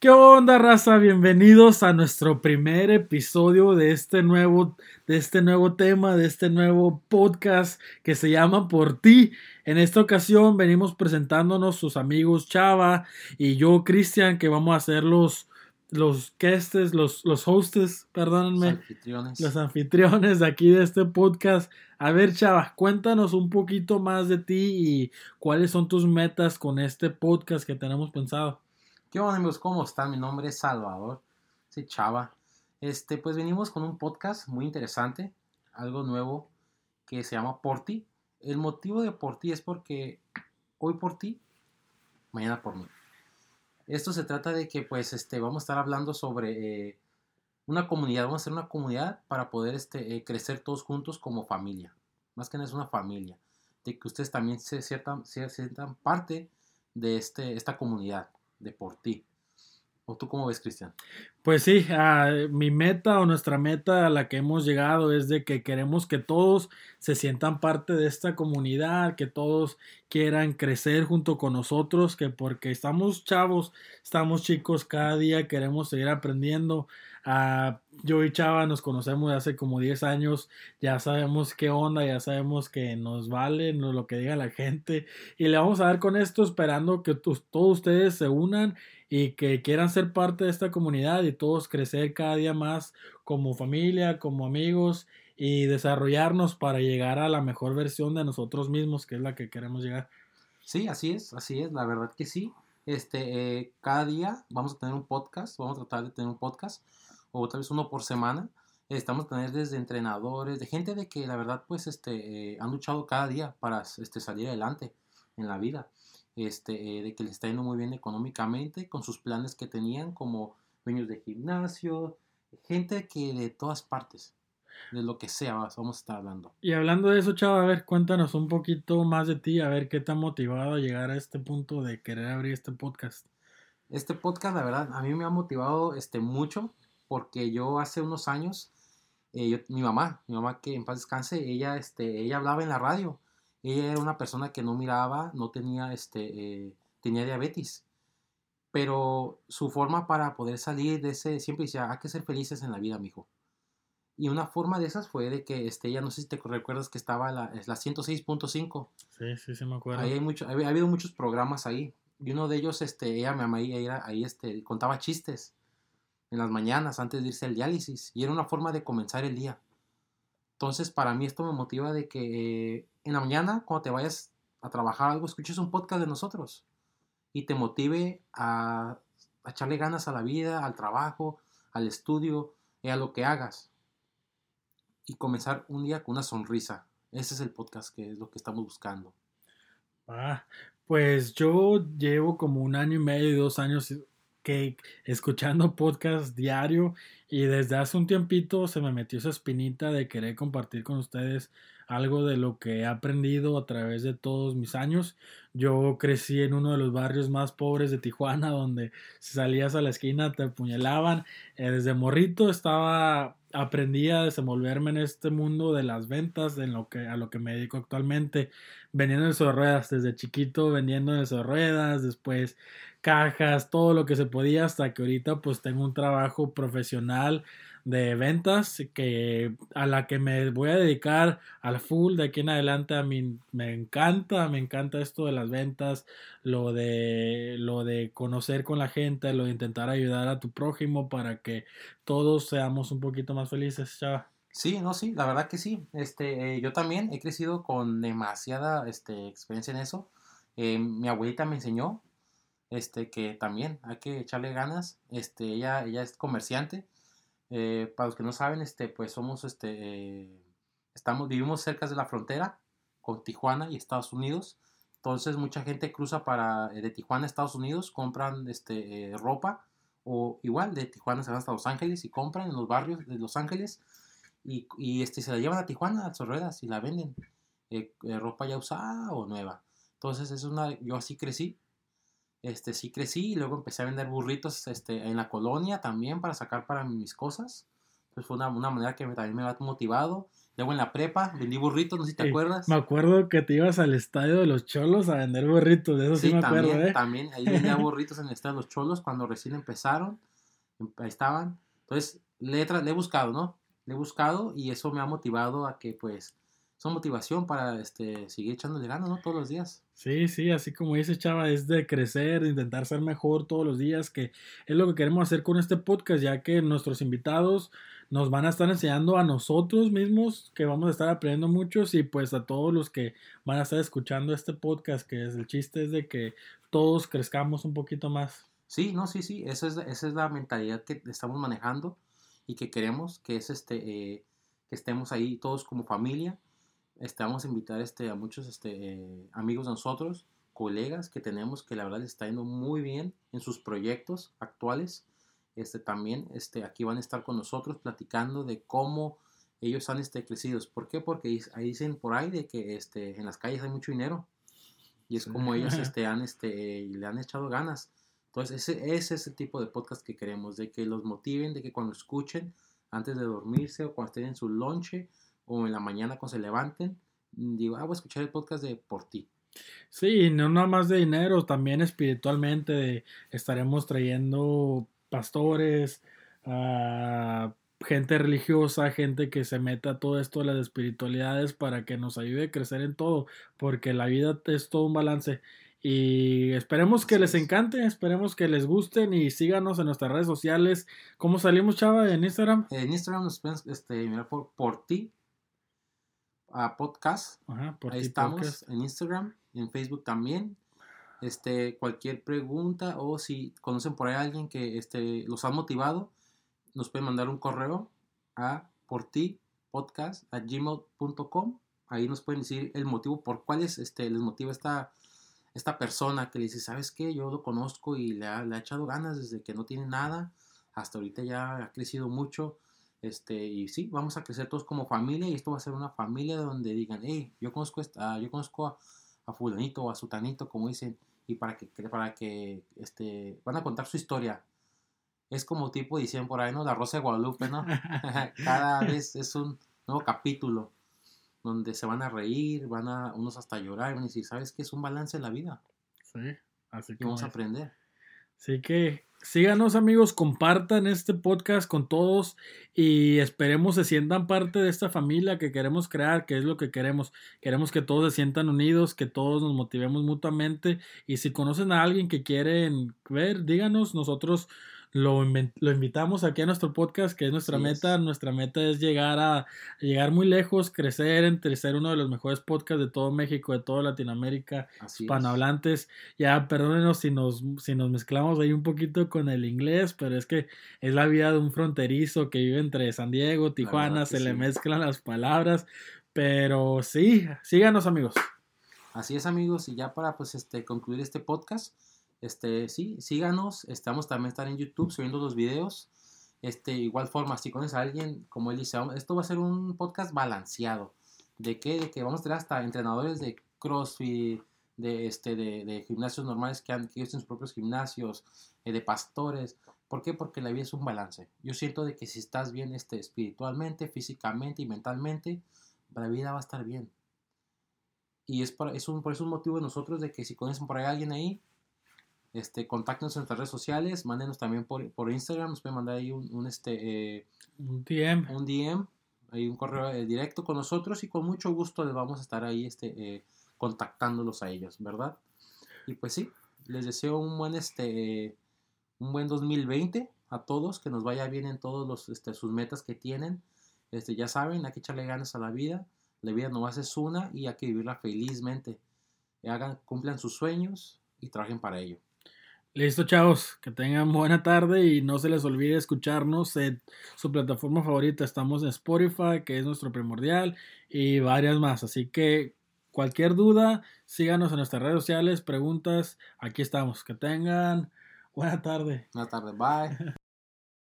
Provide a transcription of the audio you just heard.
¿Qué onda, raza? Bienvenidos a nuestro primer episodio de este nuevo, de este nuevo tema, de este nuevo podcast que se llama Por ti. En esta ocasión venimos presentándonos sus amigos Chava y yo, Cristian, que vamos a ser los, los guests, los, los hostes, perdónenme. Los anfitriones. Los anfitriones de aquí de este podcast. A ver, Chava, cuéntanos un poquito más de ti y cuáles son tus metas con este podcast que tenemos pensado. ¿Qué onda amigos? ¿Cómo están? Mi nombre es Salvador, soy Chava. Este, pues venimos con un podcast muy interesante, algo nuevo que se llama Por ti. El motivo de Por ti es porque hoy por ti, mañana por mí. Esto se trata de que pues este, vamos a estar hablando sobre eh, una comunidad, vamos a hacer una comunidad para poder este, eh, crecer todos juntos como familia. Más que nada es una familia, de que ustedes también se sientan, se sientan parte de este, esta comunidad de por ti. ¿O tú cómo ves, Cristian? Pues sí, ah, mi meta o nuestra meta a la que hemos llegado es de que queremos que todos se sientan parte de esta comunidad, que todos quieran crecer junto con nosotros, que porque estamos chavos, estamos chicos, cada día queremos seguir aprendiendo. Ah, yo y Chava nos conocemos hace como 10 años, ya sabemos qué onda, ya sabemos que nos vale lo que diga la gente y le vamos a dar con esto esperando que todos ustedes se unan y que quieran ser parte de esta comunidad y todos crecer cada día más como familia, como amigos y desarrollarnos para llegar a la mejor versión de nosotros mismos, que es la que queremos llegar. Sí, así es, así es, la verdad que sí. Este, eh, cada día vamos a tener un podcast, vamos a tratar de tener un podcast o tal vez uno por semana. Estamos a tener desde entrenadores, de gente de que la verdad pues este, eh, han luchado cada día para este, salir adelante en la vida. Este, eh, de que les está yendo muy bien económicamente con sus planes que tenían como dueños de gimnasio, gente que de todas partes, de lo que sea, vamos a estar hablando. Y hablando de eso, chava, a ver, cuéntanos un poquito más de ti, a ver qué te ha motivado a llegar a este punto de querer abrir este podcast. Este podcast, la verdad, a mí me ha motivado este, mucho porque yo hace unos años, eh, mi mamá, mi mamá que en paz descanse, ella, este, ella hablaba en la radio. Ella era una persona que no miraba, no tenía, este, eh, tenía diabetes. Pero su forma para poder salir de ese, siempre decía, hay que ser felices en la vida, mijo. Y una forma de esas fue de que este, ella, no sé si te recuerdas que estaba la, la 106.5. Sí, sí, sí me acuerdo. Ahí hay mucho, ha, habido muchos programas ahí. Y uno de ellos, este, ella, mi mamá, ella, ahí este, contaba chistes en las mañanas antes de irse al diálisis y era una forma de comenzar el día. Entonces, para mí esto me motiva de que eh, en la mañana, cuando te vayas a trabajar algo, escuches un podcast de nosotros y te motive a, echarle ganas a la vida, al trabajo, al estudio y a lo que hagas. Y comenzar un día con una sonrisa. Ese es el podcast que es lo que estamos buscando. Ah, pues yo llevo como un año y medio, dos años que escuchando podcast diario y desde hace un tiempito se me metió esa espinita de querer compartir con ustedes algo de lo que he aprendido a través de todos mis años. Yo crecí en uno de los barrios más pobres de Tijuana, donde si salías a la esquina te apuñalaban. Eh, desde morrito estaba aprendí a desenvolverme en este mundo de las ventas, en lo que, a lo que me dedico actualmente, vendiendo en sobre ruedas, desde chiquito vendiendo en sobre ruedas, después cajas, todo lo que se podía, hasta que ahorita pues tengo un trabajo profesional de ventas que a la que me voy a dedicar al full de aquí en adelante a mí me encanta me encanta esto de las ventas lo de lo de conocer con la gente lo de intentar ayudar a tu prójimo para que todos seamos un poquito más felices chava Sí, no, sí, la verdad que sí. Este, eh, yo también he crecido con demasiada este, experiencia en eso. Eh, mi abuelita me enseñó este, que también hay que echarle ganas. Este, ella, ella es comerciante eh, para los que no saben, este, pues somos, este, eh, estamos, vivimos cerca de la frontera con Tijuana y Estados Unidos. Entonces mucha gente cruza para eh, de Tijuana a Estados Unidos, compran este, ropa o igual de Tijuana se van hasta Los Ángeles y compran en los barrios de Los Ángeles y, y este, se la llevan a Tijuana a sus ruedas y la venden. ropa ya usada o nueva. Entonces es una, yo así crecí este, sí crecí y luego empecé a vender burritos este, en la colonia también para sacar para mis cosas. Entonces fue una, una manera que me, también me ha motivado. Luego en la prepa vendí burritos, no sé si te Eh, acuerdas. Me acuerdo que te ibas al estadio de los cholos a vender burritos, de eso sí, Sí, me acuerdo, también, ¿eh? también ahí vendía burritos en el estado de los cholos cuando recién empezaron. em- Ahí estaban. Entonces, le he, le he buscado, ¿no? Le he buscado y eso me ha motivado a que, pues, son motivación para este, seguir echándole ganas, ¿no? Todos los días. Sí, sí, así como dice Chava, es de crecer, de intentar ser mejor todos los días, que es lo que queremos hacer con este podcast, ya que nuestros invitados nos van a estar enseñando a nosotros mismos, que vamos a estar aprendiendo muchos, y pues a todos los que van a estar escuchando este podcast, que es el chiste es de que todos crezcamos un poquito más. Sí, no, sí, sí. Esa es, esa es la mentalidad que estamos manejando y que queremos, que es este, eh, que estemos ahí todos como familia. Este, vamos a invitar este, a muchos este, eh, amigos de nosotros, colegas que tenemos que la verdad les está yendo muy bien en sus proyectos actuales. Este, también este, aquí van a estar con nosotros platicando de cómo ellos han este, crecido. ¿Por qué? Porque ahí dicen por ahí de que este, en las calles hay mucho dinero. Y es como ellos este, han, este, le han echado ganas. Entonces, ese, ese es el tipo de podcast que queremos, de que los motiven, de que cuando escuchen, antes de dormirse o cuando estén en su lonche o en la mañana cuando se levanten, mm, digo, ah, voy a escuchar el podcast de Por ti. Sí, no nada más de dinero, también espiritualmente de- estaremos trayendo pastores, ah, gente religiosa, gente que se meta a todo esto de las espiritualidades para que nos ayude a crecer en todo, porque la vida es todo un balance. Y esperemos que les es. encante, esperemos que les gusten y síganos en nuestras redes sociales. ¿Cómo salimos, Chava, en Instagram? En Instagram nos pueden este, mirar por, por ti, a podcast. Ajá, por Ahí estamos podcast. en Instagram, en Facebook también. Este, cualquier pregunta o si conocen por ahí a alguien que este, los ha motivado, nos pueden mandar un correo a por ti podcast a gmail.com. Ahí nos pueden decir el motivo por cuál es, este, les motiva esta, esta persona que le dice, ¿sabes qué? Yo lo conozco y le ha, le ha echado ganas desde que no tiene nada hasta ahorita ya ha crecido mucho. Este, y sí, vamos a crecer todos como familia y esto va a ser una familia donde digan, hey, yo conozco, esta, yo conozco a, a fulanito o a sutanito, como dicen, y para que, para que este, van a contar su historia. Es como tipo, dicen por ahí, ¿no? La Rosa de Guadalupe, ¿no? Cada vez es un nuevo capítulo donde se van a reír, van a unos hasta llorar, van a decir, ¿sabes qué? Es un balance en la vida Sí, así y que vamos a aprender. Así que síganos amigos, compartan este podcast con todos y esperemos se sientan parte de esta familia que queremos crear, que es lo que queremos. Queremos que todos se sientan unidos, que todos nos motivemos mutuamente y si conocen a alguien que quieren ver, díganos, nosotros lo, lo invitamos aquí a nuestro podcast, que es nuestra meta. es. Nuestra meta es llegar a llegar muy lejos, crecer, entre ser uno de los mejores podcasts de todo México, de toda Latinoamérica Así es. hispanohablantes. Ya, perdónenos si nos, si nos mezclamos ahí un poquito con el inglés, pero es que es la vida de un fronterizo que vive entre San Diego, Tijuana, se le mezclan las palabras. Pero sí, síganos amigos. Así es, amigos, y ya para pues este concluir este podcast, este sí, síganos, estamos también estar en YouTube subiendo los videos. Este, igual forma, si conoces a alguien, como él dice, esto va a ser un podcast balanceado. ¿De qué? De que vamos a tener hasta entrenadores de CrossFit, de este, de, gimnasios normales que han, que sus propios gimnasios, eh, de pastores. ¿Por qué? Porque la vida es un balance. Yo siento de que si estás bien este, espiritualmente, físicamente y mentalmente, la vida va a estar bien. Y es por, es un, por eso un motivo de nosotros de que si conocen por ahí a alguien ahí, este, contáctenos en nuestras redes sociales, mándenos también por, por Instagram, nos pueden mandar ahí un, un, este, eh, Un DM. un DM, ahí un correo eh, directo con nosotros y con mucho gusto les vamos a estar ahí este, eh, contactándolos a ellos, ¿verdad? Y pues sí, les deseo un buen, este, un buen 2020 a todos, que nos vaya bien en todos los, este, sus metas que tienen. Este, ya saben, hay que echarle ganas a la vida. La vida nomás es una y hay que vivirla felizmente. Hagan, cumplan sus sueños y trabajen para ello. Listo, chavos. Que tengan buena tarde y no se les olvide escucharnos en su plataforma favorita. Estamos en Spotify, que es nuestro primordial, y varias más. Así que cualquier duda, síganos en nuestras redes sociales, preguntas. Aquí estamos. Que tengan buena tarde. Buenas tardes, bye.